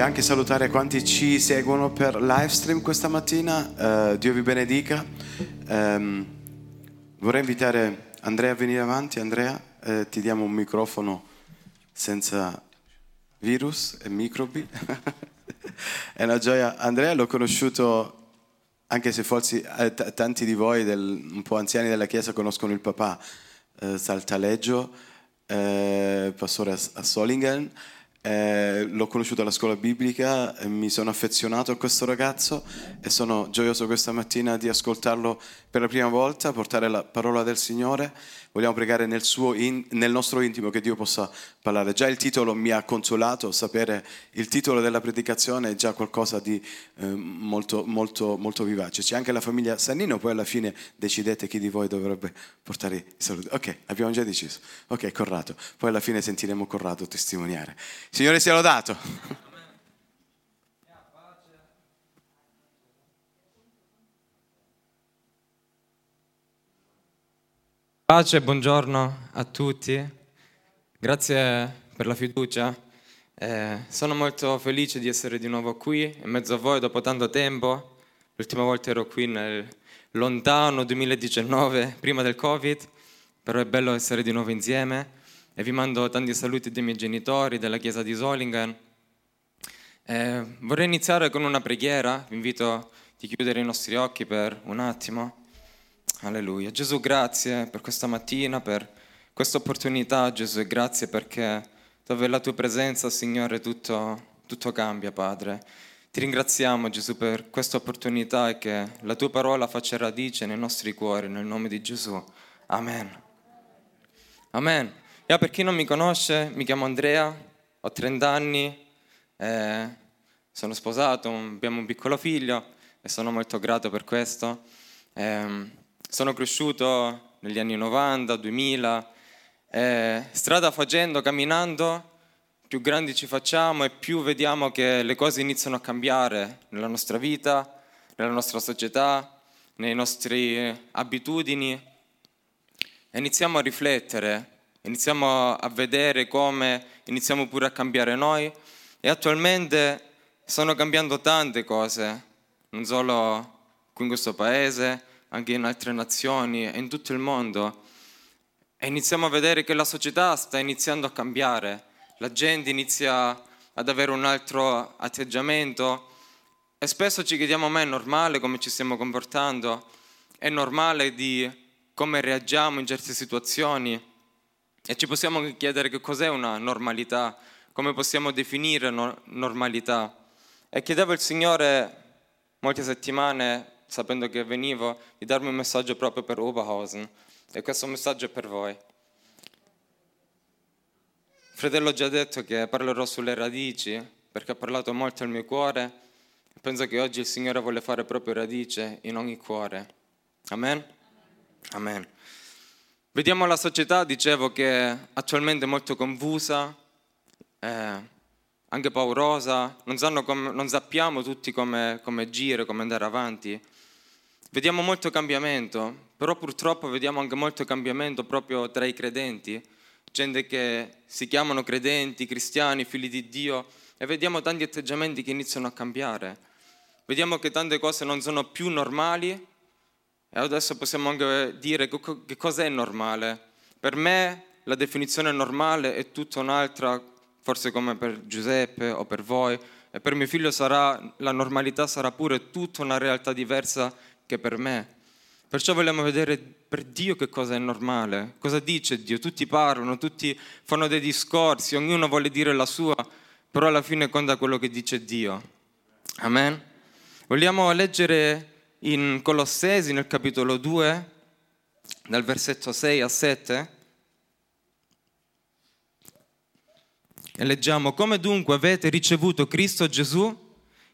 anche salutare quanti ci seguono per live stream questa mattina. Eh, Dio vi benedica. Ehm, vorrei invitare Andrea a venire avanti. Andrea, eh, ti diamo un microfono senza virus e microbi. È una gioia. Andrea l'ho conosciuto, anche se forse eh, t- tanti di voi del- un po' anziani della Chiesa conoscono il papà, eh, Saltaleggio, eh, pastore a, a Solingen. Eh, l'ho conosciuto alla scuola biblica, e mi sono affezionato a questo ragazzo e sono gioioso questa mattina di ascoltarlo per la prima volta, portare la parola del Signore. Vogliamo pregare nel, in- nel nostro intimo che Dio possa parlare. Già il titolo mi ha consolato, sapere il titolo della predicazione è già qualcosa di eh, molto, molto, molto vivace. C'è anche la famiglia Sannino, poi alla fine decidete chi di voi dovrebbe portare i saluti. Ok, abbiamo già deciso. Ok, Corrado. Poi alla fine sentiremo Corrado testimoniare. Signore sia lodato. Pace, buongiorno a tutti, grazie per la fiducia. Eh, sono molto felice di essere di nuovo qui in mezzo a voi dopo tanto tempo. L'ultima volta ero qui nel lontano 2019, prima del Covid, però è bello essere di nuovo insieme e vi mando tanti saluti dei miei genitori, della chiesa di Solingen. Eh, vorrei iniziare con una preghiera, vi invito a chiudere i nostri occhi per un attimo. Alleluia. Gesù, grazie per questa mattina, per questa opportunità, Gesù, e grazie perché dove la tua presenza, Signore, tutto, tutto cambia, Padre. Ti ringraziamo, Gesù, per questa opportunità e che la tua parola faccia radice nei nostri cuori, nel nome di Gesù. Amen. Amen. Io, per chi non mi conosce, mi chiamo Andrea, ho 30 anni, eh, sono sposato, abbiamo un piccolo figlio e sono molto grato per questo. Eh, sono cresciuto negli anni 90, 2000, eh, strada facendo, camminando, più grandi ci facciamo e più vediamo che le cose iniziano a cambiare nella nostra vita, nella nostra società, nelle nostre abitudini. E iniziamo a riflettere, iniziamo a vedere come iniziamo pure a cambiare noi e attualmente stanno cambiando tante cose, non solo qui in questo paese, anche in altre nazioni e in tutto il mondo. E iniziamo a vedere che la società sta iniziando a cambiare, la gente inizia ad avere un altro atteggiamento e spesso ci chiediamo ma è normale come ci stiamo comportando? È normale di come reagiamo in certe situazioni? E ci possiamo chiedere che cos'è una normalità, come possiamo definire no- normalità. E chiedevo al Signore molte settimane sapendo che venivo, di darmi un messaggio proprio per Oberhausen. E questo messaggio è per voi. Fratello ha già detto che parlerò sulle radici, perché ha parlato molto al mio cuore. Penso che oggi il Signore vuole fare proprio radice in ogni cuore. Amen? Amen. Vediamo la società, dicevo, che attualmente è molto confusa, eh, anche paurosa, non, come, non sappiamo tutti come, come agire, come andare avanti. Vediamo molto cambiamento, però purtroppo vediamo anche molto cambiamento proprio tra i credenti, gente che si chiamano credenti, cristiani, figli di Dio, e vediamo tanti atteggiamenti che iniziano a cambiare. Vediamo che tante cose non sono più normali e adesso possiamo anche dire che cosa è normale. Per me la definizione normale è tutta un'altra, forse come per Giuseppe o per voi, e per mio figlio sarà, la normalità sarà pure tutta una realtà diversa che per me. Perciò vogliamo vedere per Dio che cosa è normale, cosa dice Dio. Tutti parlano, tutti fanno dei discorsi, ognuno vuole dire la sua, però alla fine conta quello che dice Dio. Amen. Vogliamo leggere in Colossesi nel capitolo 2, dal versetto 6 a 7. E leggiamo, come dunque avete ricevuto Cristo Gesù,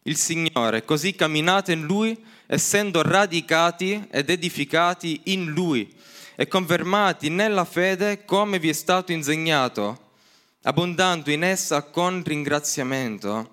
il Signore, così camminate in Lui, essendo radicati ed edificati in Lui e confermati nella fede come vi è stato insegnato, abbondando in essa con ringraziamento.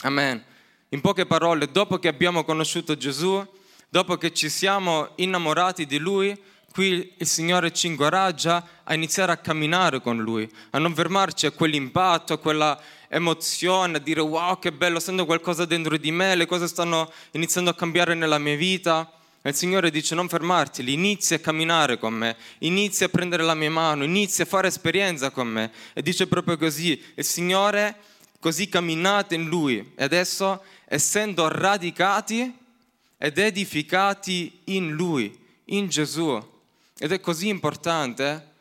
Amen. In poche parole, dopo che abbiamo conosciuto Gesù, dopo che ci siamo innamorati di Lui, qui il Signore ci incoraggia a iniziare a camminare con Lui, a non fermarci a quell'impatto, a quella emozione, a dire wow che bello, sento qualcosa dentro di me, le cose stanno iniziando a cambiare nella mia vita. E il Signore dice non fermarti, inizia a camminare con me, inizia a prendere la mia mano, inizia a fare esperienza con me. E dice proprio così, il Signore così camminate in Lui e adesso essendo radicati ed edificati in Lui, in Gesù. Ed è così importante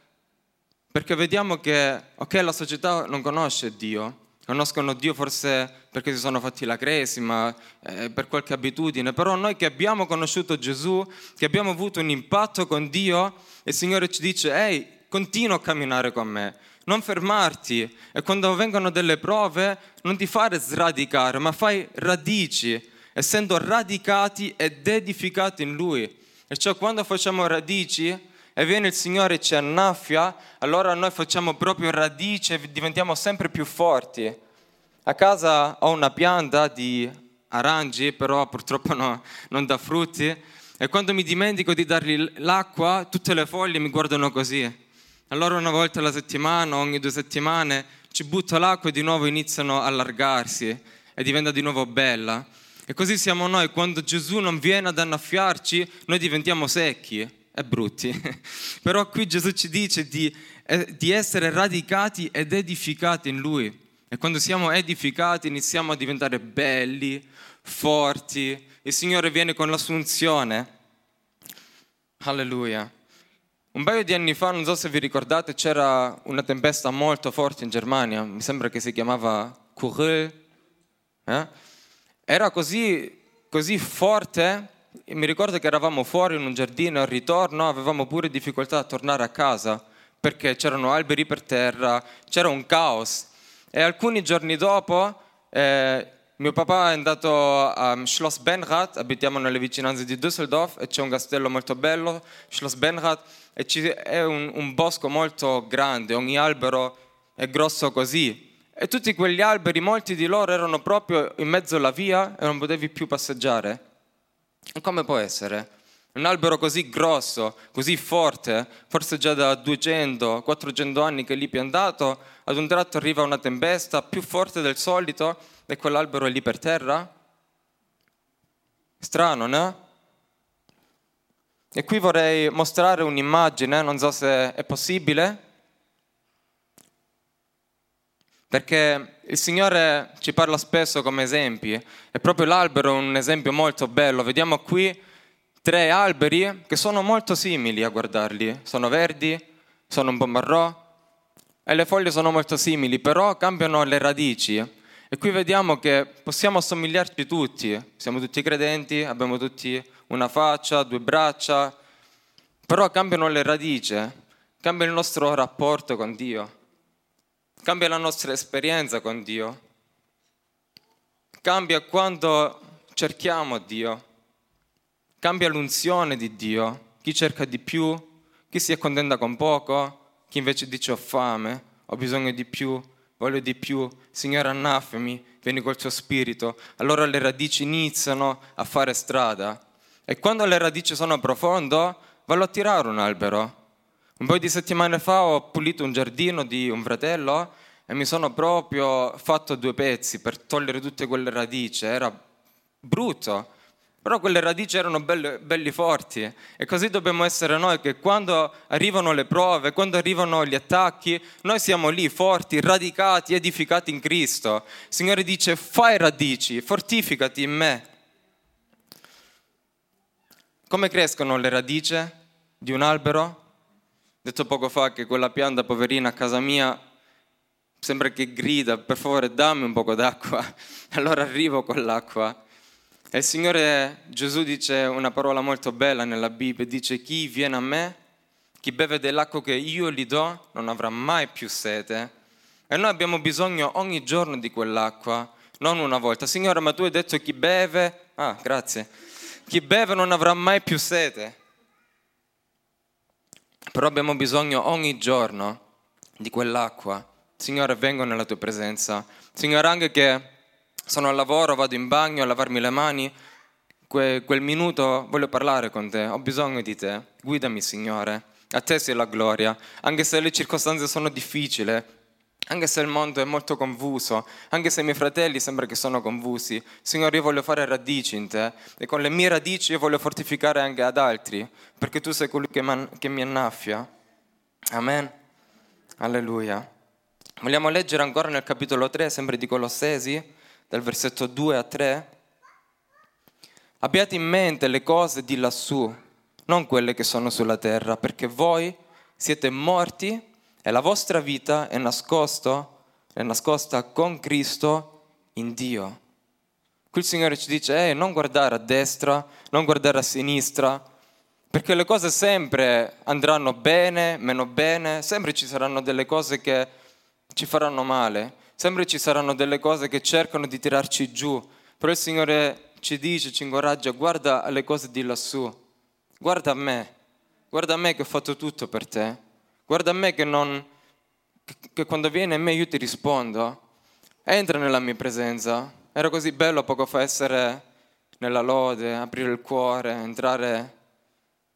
perché vediamo che, ok, la società non conosce Dio, conoscono Dio forse perché si sono fatti la cresima, eh, per qualche abitudine, però noi che abbiamo conosciuto Gesù, che abbiamo avuto un impatto con Dio, il Signore ci dice, ehi, continua a camminare con me, non fermarti e quando vengono delle prove non ti fare sradicare, ma fai radici, essendo radicati ed edificati in Lui. E cioè quando facciamo radici e viene il Signore e ci annaffia, allora noi facciamo proprio radice e diventiamo sempre più forti. A casa ho una pianta di aranci, però purtroppo no, non dà frutti, e quando mi dimentico di dargli l'acqua, tutte le foglie mi guardano così. Allora una volta alla settimana, ogni due settimane, ci butto l'acqua e di nuovo iniziano a allargarsi e diventa di nuovo bella. E così siamo noi, quando Gesù non viene ad annaffiarci, noi diventiamo secchi e brutti. Però qui Gesù ci dice di, eh, di essere radicati ed edificati in Lui. E quando siamo edificati iniziamo a diventare belli, forti. Il Signore viene con l'assunzione. Alleluia. Un paio di anni fa, non so se vi ricordate, c'era una tempesta molto forte in Germania, mi sembra che si chiamava Kuril. Eh? Era così, così forte mi ricordo che eravamo fuori in un giardino al ritorno avevamo pure difficoltà a tornare a casa perché c'erano alberi per terra, c'era un caos. E alcuni giorni dopo eh, mio papà è andato a Schloss Benrath, abitiamo nelle vicinanze di Düsseldorf e c'è un castello molto bello, Schloss Benrath, e è un, un bosco molto grande, ogni albero è grosso così. E tutti quegli alberi, molti di loro erano proprio in mezzo alla via e non potevi più passeggiare. Come può essere? Un albero così grosso, così forte, forse già da 200-400 anni che è lì piantato, ad un tratto arriva una tempesta più forte del solito e quell'albero è lì per terra? Strano, no? E qui vorrei mostrare un'immagine, non so se è possibile, perché il Signore ci parla spesso come esempi e proprio l'albero è un esempio molto bello. Vediamo qui tre alberi che sono molto simili a guardarli, sono verdi, sono un po' marrò e le foglie sono molto simili, però cambiano le radici. E qui vediamo che possiamo assomigliarci tutti, siamo tutti credenti, abbiamo tutti una faccia, due braccia, però cambiano le radici, cambia il nostro rapporto con Dio cambia la nostra esperienza con Dio, cambia quando cerchiamo Dio, cambia l'unzione di Dio, chi cerca di più, chi si accontenta con poco, chi invece dice ho fame, ho bisogno di più, voglio di più, Signore annaffemi, vieni col tuo spirito, allora le radici iniziano a fare strada. E quando le radici sono profonde, vallo a tirare un albero, un paio di settimane fa ho pulito un giardino di un fratello e mi sono proprio fatto due pezzi per togliere tutte quelle radici. Era brutto, però quelle radici erano belle, belli forti. E così dobbiamo essere noi che quando arrivano le prove, quando arrivano gli attacchi, noi siamo lì forti, radicati, edificati in Cristo. Il Signore dice fai radici, fortificati in me. Come crescono le radici di un albero? Detto poco fa che quella pianta poverina a casa mia sembra che grida, per favore dammi un poco d'acqua. Allora arrivo con l'acqua. E il Signore Gesù dice una parola molto bella nella Bibbia, dice chi viene a me, chi beve dell'acqua che io gli do, non avrà mai più sete. E noi abbiamo bisogno ogni giorno di quell'acqua, non una volta. Signore, ma tu hai detto chi beve, ah, grazie, chi beve non avrà mai più sete però abbiamo bisogno ogni giorno di quell'acqua. Signore, vengo nella tua presenza. Signore, anche che sono al lavoro, vado in bagno a lavarmi le mani, que, quel minuto voglio parlare con te, ho bisogno di te, guidami Signore, a te sia la gloria, anche se le circostanze sono difficili, anche se il mondo è molto confuso, anche se i miei fratelli sembra che sono confusi, Signore io voglio fare radici in te e con le mie radici io voglio fortificare anche ad altri, perché tu sei colui che, man- che mi annaffia. Amen. Alleluia. Vogliamo leggere ancora nel capitolo 3, sempre di Colossesi, dal versetto 2 a 3. Abbiate in mente le cose di lassù, non quelle che sono sulla terra, perché voi siete morti e la vostra vita è, nascosto, è nascosta con Cristo in Dio. Qui il Signore ci dice, eh, non guardare a destra, non guardare a sinistra, perché le cose sempre andranno bene, meno bene, sempre ci saranno delle cose che ci faranno male, sempre ci saranno delle cose che cercano di tirarci giù, però il Signore ci dice, ci incoraggia, guarda alle cose di lassù, guarda a me, guarda a me che ho fatto tutto per te, Guarda a me che, non, che quando vieni a me io ti rispondo. Entra nella mia presenza. Era così bello poco fa essere nella lode, aprire il cuore, entrare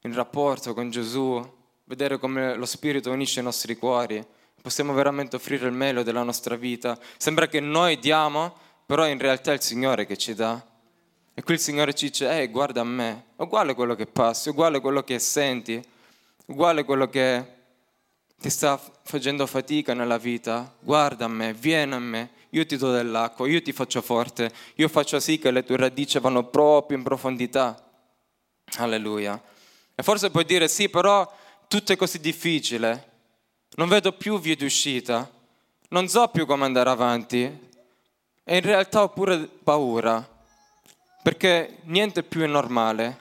in rapporto con Gesù, vedere come lo Spirito unisce i nostri cuori. Possiamo veramente offrire il meglio della nostra vita. Sembra che noi diamo, però in realtà è il Signore che ci dà. E qui il Signore ci dice, ehi, guarda a me, uguale quello che passi, uguale quello che senti, uguale quello che ti sta facendo fatica nella vita, guarda a me, vieni a me, io ti do dell'acqua, io ti faccio forte, io faccio sì che le tue radici vanno proprio in profondità. Alleluia. E forse puoi dire sì, però tutto è così difficile, non vedo più vie d'uscita, non so più come andare avanti. E in realtà ho pure paura, perché niente più è normale.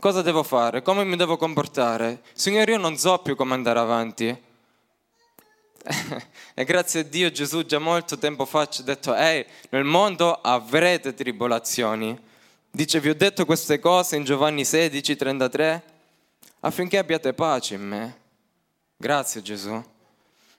Cosa devo fare? Come mi devo comportare? Signore, io non so più come andare avanti. e grazie a Dio Gesù già molto tempo fa ci ha detto, ehi, nel mondo avrete tribolazioni. Dice, vi ho detto queste cose in Giovanni 16, 33, affinché abbiate pace in me. Grazie Gesù.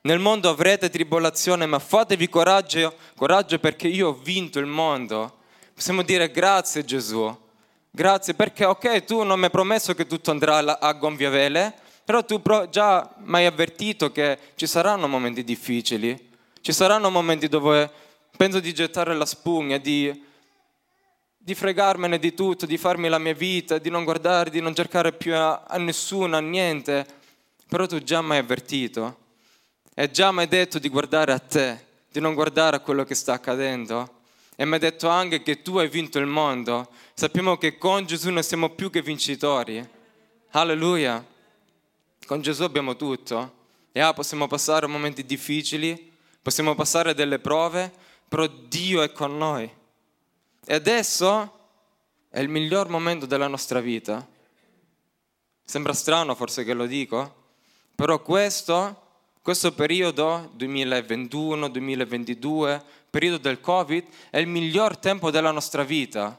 Nel mondo avrete tribolazione, ma fatevi coraggio, coraggio perché io ho vinto il mondo. Possiamo dire grazie Gesù Grazie perché, ok, tu non mi hai promesso che tutto andrà a gonfie vele, però tu già mi hai avvertito che ci saranno momenti difficili, ci saranno momenti dove penso di gettare la spugna, di, di fregarmene di tutto, di farmi la mia vita, di non guardare, di non cercare più a, a nessuno, a niente, però tu già mi hai avvertito e già mi hai detto di guardare a te, di non guardare a quello che sta accadendo e mi ha detto anche che tu hai vinto il mondo. Sappiamo che con Gesù noi siamo più che vincitori. Alleluia. Con Gesù abbiamo tutto. E ah, possiamo passare momenti difficili, possiamo passare delle prove, però Dio è con noi. E adesso è il miglior momento della nostra vita. Sembra strano forse che lo dico, però questo, questo periodo 2021-2022 periodo del Covid è il miglior tempo della nostra vita.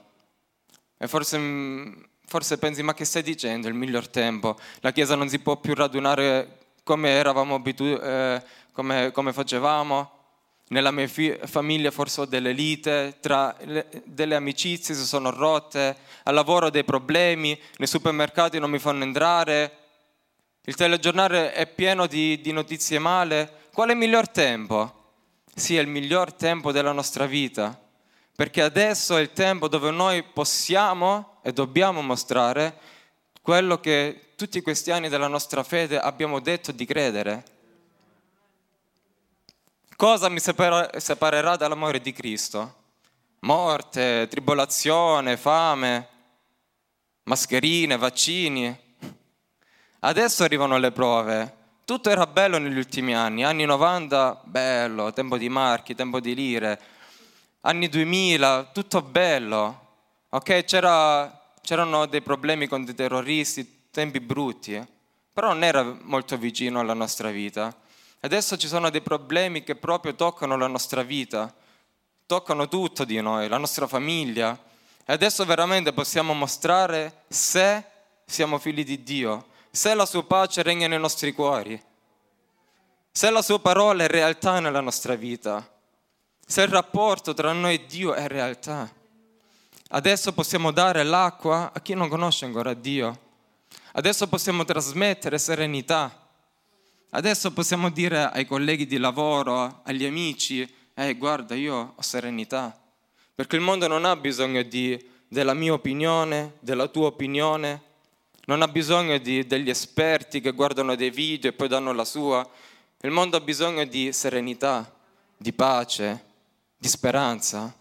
E forse, mm, forse pensi, ma che stai dicendo, il miglior tempo? La Chiesa non si può più radunare come eravamo abituati, eh, come, come, facevamo. Nella mia fi- famiglia forse ho delle lite, le, delle amicizie si sono rotte, al lavoro ho dei problemi, nei supermercati non mi fanno entrare, il telegiornale è pieno di, di notizie male. Qual è il miglior tempo? Sia il miglior tempo della nostra vita, perché adesso è il tempo dove noi possiamo e dobbiamo mostrare quello che tutti questi anni della nostra fede abbiamo detto di credere. Cosa mi separerà dall'amore di Cristo? Morte, tribolazione, fame, mascherine, vaccini. Adesso arrivano le prove, tutto era bello negli ultimi anni, anni 90 bello, tempo di marchi, tempo di lire, anni 2000 tutto bello, ok? C'era, c'erano dei problemi con dei terroristi, tempi brutti, però non era molto vicino alla nostra vita. Adesso ci sono dei problemi che proprio toccano la nostra vita, toccano tutto di noi, la nostra famiglia. E adesso veramente possiamo mostrare se siamo figli di Dio, se la sua pace regna nei nostri cuori, se la sua parola è realtà nella nostra vita, se il rapporto tra noi e Dio è realtà. Adesso possiamo dare l'acqua a chi non conosce ancora Dio. Adesso possiamo trasmettere serenità. Adesso possiamo dire ai colleghi di lavoro, agli amici, eh, guarda, io ho serenità. Perché il mondo non ha bisogno di, della mia opinione, della tua opinione, non ha bisogno di, degli esperti che guardano dei video e poi danno la sua. Il mondo ha bisogno di serenità, di pace, di speranza.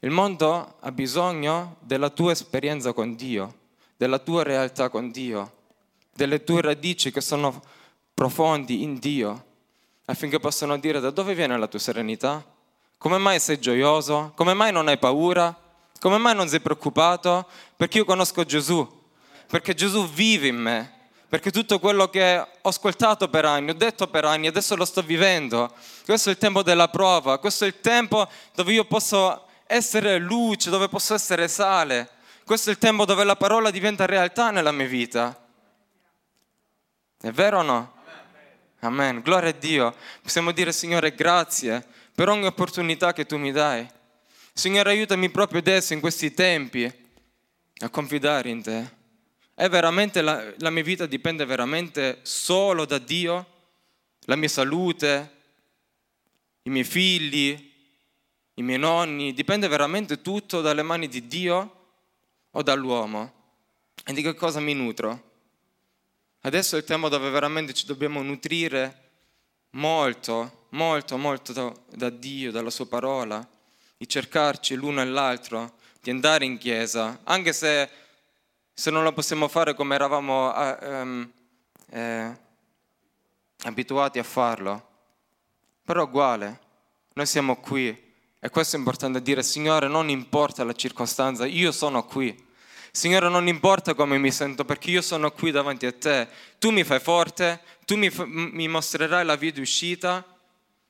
Il mondo ha bisogno della tua esperienza con Dio, della tua realtà con Dio, delle tue radici che sono profondi in Dio, affinché possano dire da dove viene la tua serenità? Come mai sei gioioso? Come mai non hai paura? Come mai non sei preoccupato? Perché io conosco Gesù, perché Gesù vive in me, perché tutto quello che ho ascoltato per anni, ho detto per anni, adesso lo sto vivendo. Questo è il tempo della prova, questo è il tempo dove io posso essere luce, dove posso essere sale. Questo è il tempo dove la parola diventa realtà nella mia vita. È vero o no? Amen. Gloria a Dio. Possiamo dire, Signore, grazie per ogni opportunità che tu mi dai. Signore, aiutami proprio adesso, in questi tempi, a confidare in te. È veramente la, la mia vita dipende veramente solo da Dio? La mia salute? I miei figli? i miei nonni, dipende veramente tutto dalle mani di Dio o dall'uomo? E di che cosa mi nutro? Adesso è il tempo dove veramente ci dobbiamo nutrire molto, molto, molto da Dio, dalla sua parola, di cercarci l'uno e l'altro, di andare in chiesa, anche se, se non lo possiamo fare come eravamo eh, eh, abituati a farlo. Però uguale, noi siamo qui e questo è importante dire, Signore, non importa la circostanza, io sono qui. Signore, non importa come mi sento, perché io sono qui davanti a te. Tu mi fai forte, tu mi, mi mostrerai la via di uscita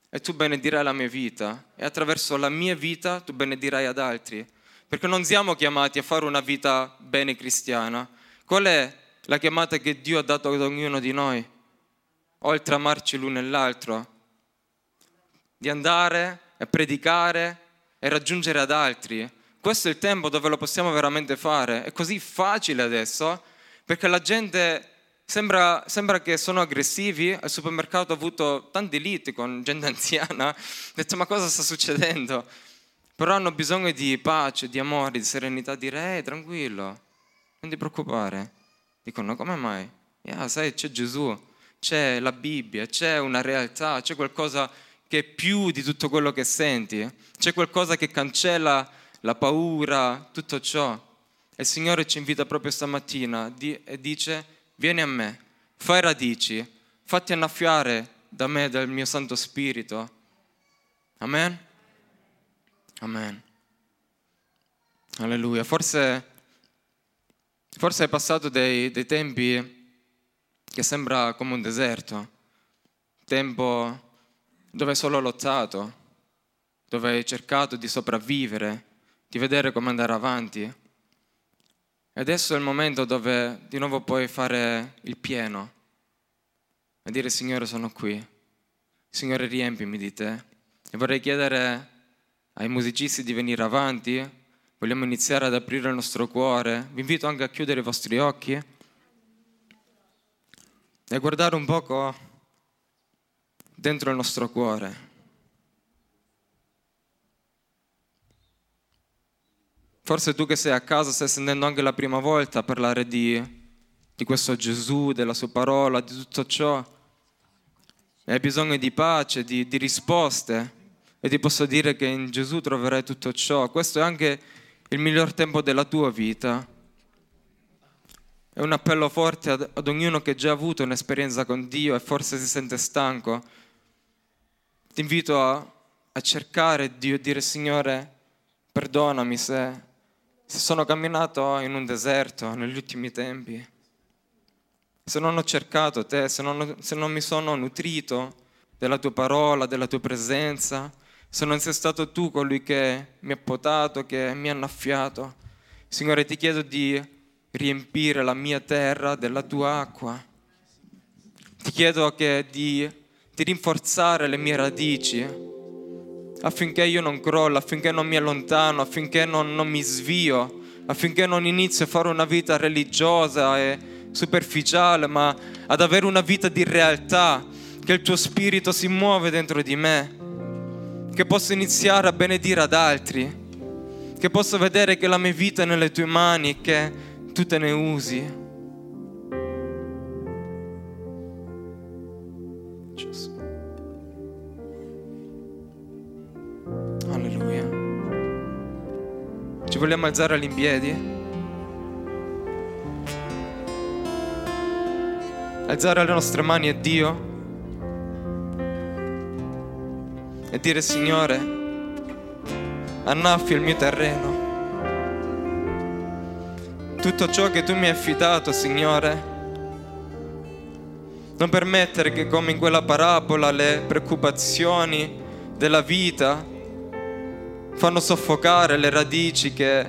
e tu benedirai la mia vita. E attraverso la mia vita tu benedirai ad altri. Perché non siamo chiamati a fare una vita bene cristiana. Qual è la chiamata che Dio ha dato ad ognuno di noi? Oltre a amarci l'uno e l'altro. Di andare e predicare e raggiungere ad altri. Questo è il tempo dove lo possiamo veramente fare. È così facile adesso perché la gente sembra, sembra che sono aggressivi. Al supermercato ho avuto tanti liti con gente anziana. Ho detto ma cosa sta succedendo? Però hanno bisogno di pace, di amore, di serenità. Dire, eh, tranquillo, non ti preoccupare. Dicono, come mai? Yeah, sai, c'è Gesù, c'è la Bibbia, c'è una realtà, c'è qualcosa che è più di tutto quello che senti. C'è qualcosa che cancella la paura, tutto ciò. E il Signore ci invita proprio stamattina e dice, vieni a me, fai radici, fatti annaffiare da me, dal mio Santo Spirito. Amen? Amen. Alleluia. Forse, forse hai passato dei, dei tempi che sembra come un deserto, tempo dove hai solo lottato, dove hai cercato di sopravvivere, di vedere come andare avanti. E adesso è il momento dove di nuovo puoi fare il pieno e dire Signore sono qui, Signore riempimi di te. E vorrei chiedere ai musicisti di venire avanti, vogliamo iniziare ad aprire il nostro cuore. Vi invito anche a chiudere i vostri occhi e guardare un poco dentro il nostro cuore. Forse tu che sei a casa stai sentendo anche la prima volta parlare di, di questo Gesù, della sua parola, di tutto ciò. E hai bisogno di pace, di, di risposte. E ti posso dire che in Gesù troverai tutto ciò. Questo è anche il miglior tempo della tua vita. È un appello forte ad, ad ognuno che ha già avuto un'esperienza con Dio e forse si sente stanco ti invito a, a cercare Dio e dire Signore, perdonami se, se sono camminato in un deserto negli ultimi tempi, se non ho cercato te, se non, se non mi sono nutrito della tua parola, della tua presenza, se non sei stato tu colui che mi ha potato, che mi ha annaffiato. Signore, ti chiedo di riempire la mia terra della tua acqua. Ti chiedo di di rinforzare le mie radici affinché io non crollo, affinché non mi allontano, affinché non, non mi svio, affinché non inizio a fare una vita religiosa e superficiale, ma ad avere una vita di realtà, che il tuo spirito si muove dentro di me, che posso iniziare a benedire ad altri, che posso vedere che la mia vita è nelle tue mani e che tu te ne usi. Alleluia. Ci vogliamo alzare all'impiedi? Alzare le nostre mani a Dio e dire Signore, annaffia il mio terreno. Tutto ciò che tu mi hai affidato, Signore, non permettere che come in quella parabola le preoccupazioni della vita fanno soffocare le radici che,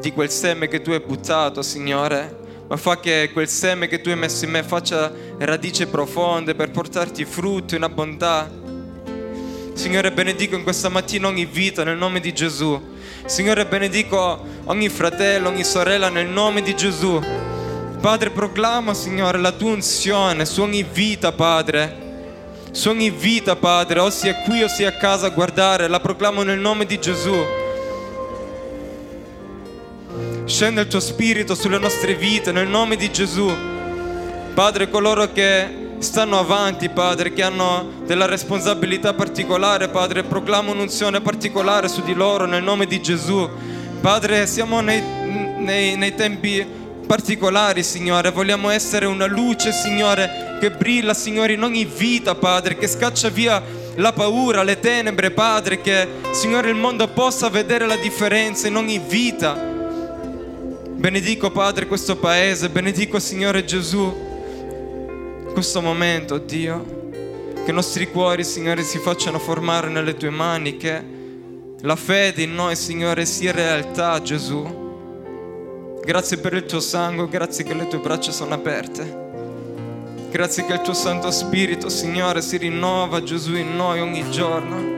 di quel seme che tu hai buttato, Signore, ma fa che quel seme che tu hai messo in me faccia radici profonde per portarti frutto in abbondanza. Signore, benedico in questa mattina ogni vita nel nome di Gesù. Signore, benedico ogni fratello, ogni sorella nel nome di Gesù. Padre, proclama, Signore, la tua unzione su ogni vita, Padre. Su ogni vita, Padre, o sia qui o sia a casa a guardare, la proclamo nel nome di Gesù. Scende il tuo spirito sulle nostre vite, nel nome di Gesù. Padre, coloro che stanno avanti, Padre, che hanno della responsabilità particolare, Padre, proclamo un'unzione particolare su di loro nel nome di Gesù. Padre, siamo nei, nei, nei tempi particolari, Signore. Vogliamo essere una luce, Signore, che brilla, Signore, in ogni vita, Padre, che scaccia via la paura, le tenebre, Padre, che, Signore, il mondo possa vedere la differenza in ogni vita. Benedico, Padre, questo paese, benedico, Signore Gesù, questo momento, Dio. Che i nostri cuori, Signore, si facciano formare nelle tue mani, che la fede in noi, Signore, sia realtà, Gesù. Grazie per il tuo sangue, grazie che le tue braccia sono aperte. Grazie che il tuo Santo Spirito, Signore, si rinnova Gesù in noi ogni giorno.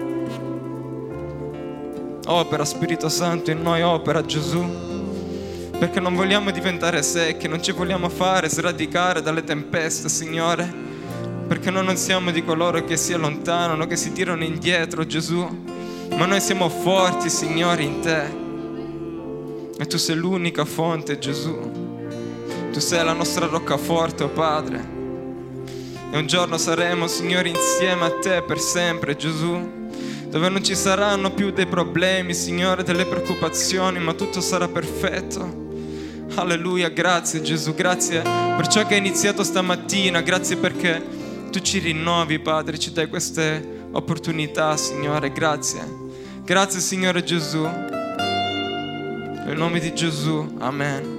Opera Spirito Santo in noi, opera Gesù. Perché non vogliamo diventare secchi, non ci vogliamo fare sradicare dalle tempeste, Signore. Perché noi non siamo di coloro che si allontanano, che si tirano indietro, Gesù. Ma noi siamo forti, Signore, in te. E tu sei l'unica fonte, Gesù. Tu sei la nostra roccaforte, oh Padre. E un giorno saremo, Signore, insieme a te per sempre, Gesù. Dove non ci saranno più dei problemi, Signore, delle preoccupazioni, ma tutto sarà perfetto. Alleluia, grazie Gesù, grazie per ciò che hai iniziato stamattina, grazie perché tu ci rinnovi, Padre, ci dai queste opportunità, Signore, grazie. Grazie, Signore Gesù. Nel nome di Gesù, amen.